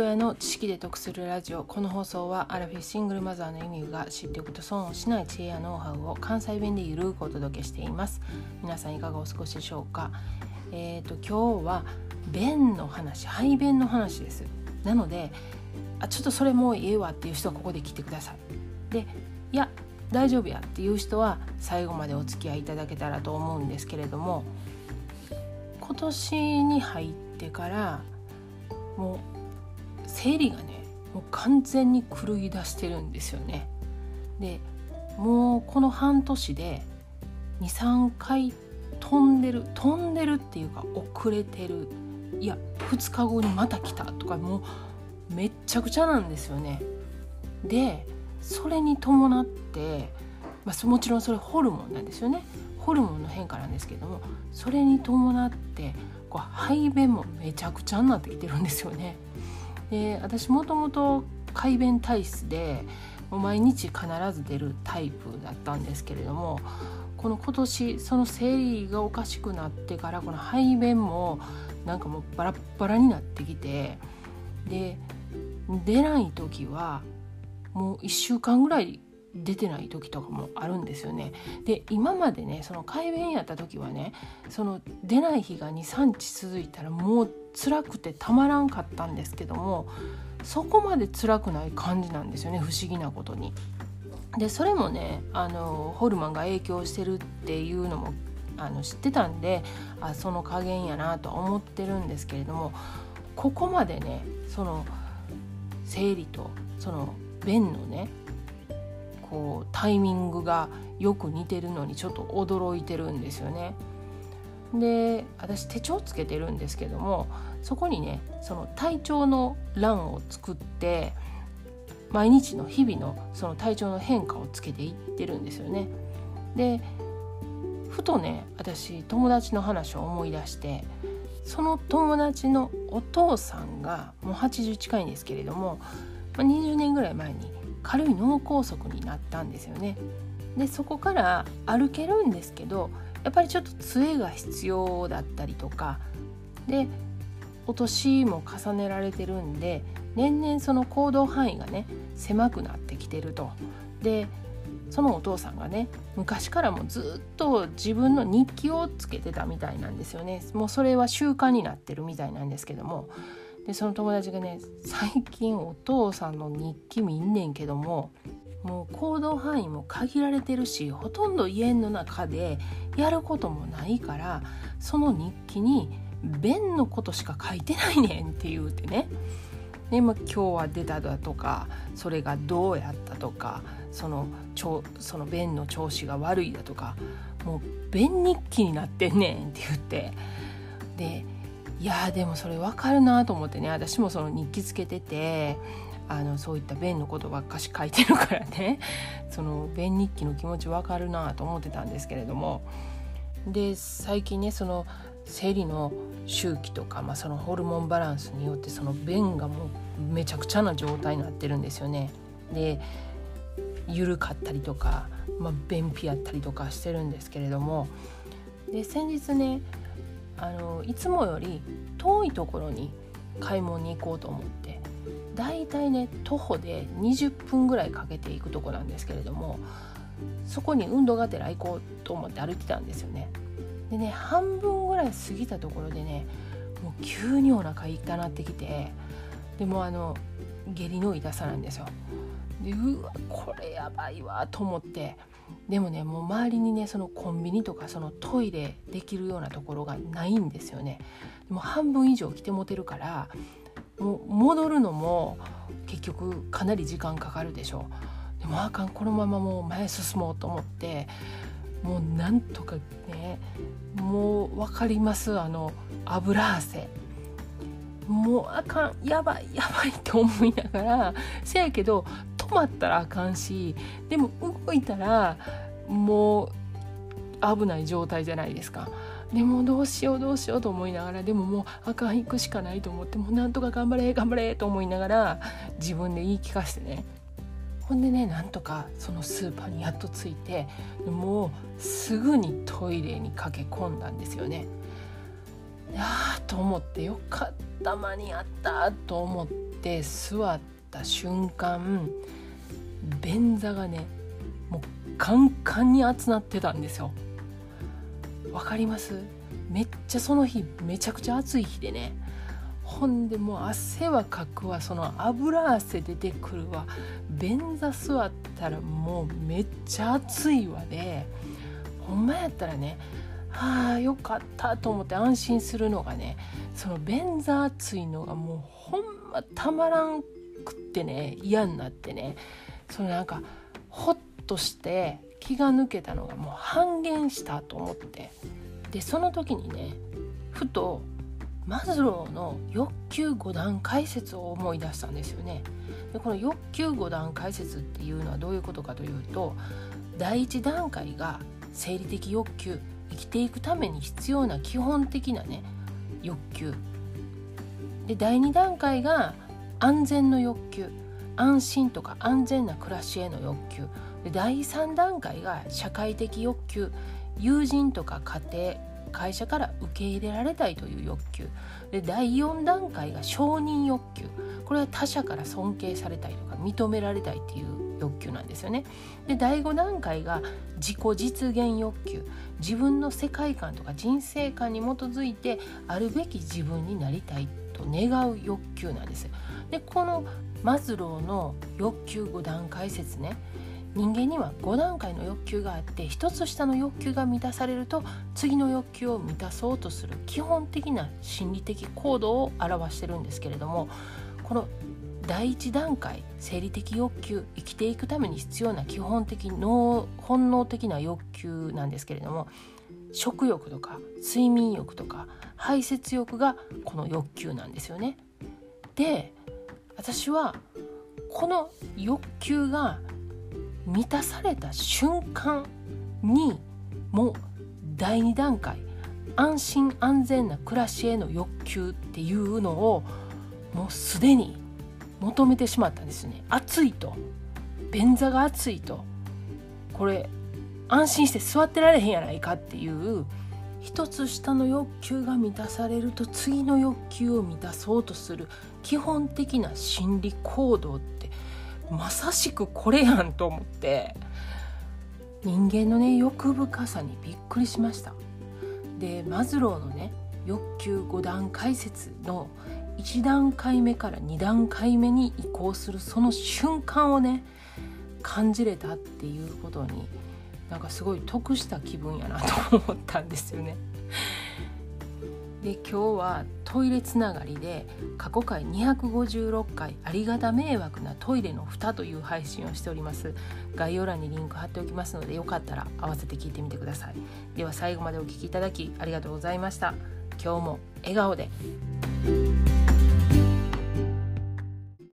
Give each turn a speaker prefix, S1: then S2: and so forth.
S1: 親の知識で得するラジオこの放送はアラフィシングルマザーの意味が知っておくと損をしない知恵やノウハウを関西弁でゆるくお届けしています。皆さんいかがお過ごしでしょうか？えっ、ー、と今日は便の話排便の話です。なのであちょっとそれもうええわっていう人はここで聞いてください。でいや大丈夫やっていう人は最後までお付き合いいただけたらと思うんですけれども今年に入ってからもう生理がねもう完全に狂い出してるんですよね。でもうこの半年で23回飛んでる飛んでるっていうか遅れてるいや2日後にまた来たとかもうめっちゃくちゃなんですよね。でそれに伴って、まあ、もちろんそれホルモンなんですよねホルモンの変化なんですけどもそれに伴ってこう排便もめちゃくちゃになってきてるんですよね。で私もともと快便体質でもう毎日必ず出るタイプだったんですけれどもこの今年その生理がおかしくなってからこの排便もなんかもうバラッバラになってきてで出ない時はもう1週間ぐらい出てない時とかもあるんですよね。で今までねその快便やった時はねその出ない日が23日続いたらもう辛くてたまらんかったんですけどもそこまで辛くない感じなんですよね不思議なことに。でそれもねあのホルモンが影響してるっていうのもあの知ってたんであその加減やなと思ってるんですけれどもここまでねその生理とその便のねこうタイミングがよく似てるのにちょっと驚いてるんですよね。で私手帳つけてるんですけどもそこにねその体調の欄を作って毎日の日々のその体調の変化をつけていってるんですよね。でふとね私友達の話を思い出してその友達のお父さんがもう80近いんですけれども20年ぐらい前に軽い脳梗塞になったんですよね。でそこから歩けるんですけどやっぱりちょっと杖が必要だったりとかでお年も重ねられてるんで年々その行動範囲がね狭くなってきてると。でそのお父さんがね昔からもずっと自分の日記をつけてたみたいなんですよねもうそれは習慣になってるみたいなんですけどもでその友達がね最近お父さんの日記見んねんけどももう行動範囲も限られてるしほとんど家の中でやることもないからその日記に便のことしか書いてないねんって言うてね。で、まあ、今日は出ただとかそれがどうやったとかそのその便の調子が悪いだとかもう便日記になってんねんって言って。でいやでもそれ分かるなと思ってね。私もその日記つけててあのそういった便のことばっかし書いてるからね。その便日記の気持ち分かるなと思ってたんですけれども。で最近ねその生理の周期とか、まあ、そのホルモンバランスによってその便がもうめちゃくちゃな状態になってるんですよね。で緩かったりとか、まあ、便秘やったりとかしてるんですけれども。で先日ねあのいつもより遠いところに買い物に行こうと思ってだいたいね徒歩で20分ぐらいかけていくとこなんですけれどもそこに運動がてら行こうと思って歩いてたんですよね。でね半分ぐらい過ぎたところでねもう急にお腹痛なってきてでもあの下痢の痛さなんですよ。でうわこれやばいわと思ってでもねもう周りにねそのコンビニとかそのトイレできるようなところがないんですよね。でも半分以上来てもてるからもう戻るのも結局かなり時間かかるでしょう。でもあかんこのままもう前進もうと思ってもうなんとかねもう分かりますあの油汗もうあかんやばいやばいって思いながらせやけど止まったらあかんしでも動いたらもう危ない状態じゃないですか。でもどうしようどうしようと思いながらでももうあかん行くしかないと思ってもうなんとか頑張れ頑張れと思いながら自分で言い聞かせてねほんでねなんとかそのスーパーにやっと着いてもうすぐにトイレに駆け込んだんですよね。ああと思ってよかった間に合ったと思って座った瞬間便座がねもうカンカンに熱なってたんですよ。わかります？めっちゃその日めちゃくちゃ暑い日でね。ほんでもう汗はかくわ。その油汗出てくるわ。便座座ったらもうめっちゃ暑いわでほんまやったらねああよかったと思って安心するのがねその便座暑いのがもうほんまたまらんくってね嫌になってね。そのなんかほっとして気が抜けたのがもう半減したと思って。でその時にねふとマズローの欲求5段階説を思い出したんですよね。でこの欲求5段階説っていうのはどういうことかというと第1段階が生理的欲求生きていくために必要な基本的なね欲求。で第2段階が安全の欲求。安心とか安全な暮らしへの欲求。で第3段階が社会的欲求。友人とか家庭会社から受け入れられたいという欲求。で第4段階が承認欲求。これは他者から尊敬されたいとか認められたいっていう欲求なんですよね。で第5段階が自己実現欲求。自分の世界観とか人生観に基づいてあるべき自分になりたい。と願う欲求なんです。でこのマズローの欲求5段階説ね人間には5段階の欲求があって1つ下の欲求が満たされると次の欲求を満たそうとする基本的な心理的行動を表してるんですけれどもこの第1段階生理的欲求生きていくために必要な基本的脳本能的な欲求なんですけれども食欲とか睡眠欲とか排泄欲がこの欲求なんですよね。で私はこの欲求が満たされた瞬間にもう第2段階安心安全な暮らしへの欲求っていうのをもうすでに求めてしまったんですね。暑いと。便座が暑いと。これ安心して座ってられへんやないかっていう一つ下の欲求が満たされると次の欲求を満たそうとする基本的な心理行動ってまさしくこれやんと思って人間のね欲深さにびっくりしました。でマズローのね欲求5段階説の1段階目から2段階目に移行するその瞬間をね感じれたっていうことになんかすごい得した気分やなと思ったんですよね。で今日はトイレつながりで過去回256回ありがた迷惑なトイレの蓋という配信をしております。概要欄にリンク貼っておきますのでよかったら合わせて聞いてみてください。では最後までお聴きいただきありがとうございました。今日も笑顔で。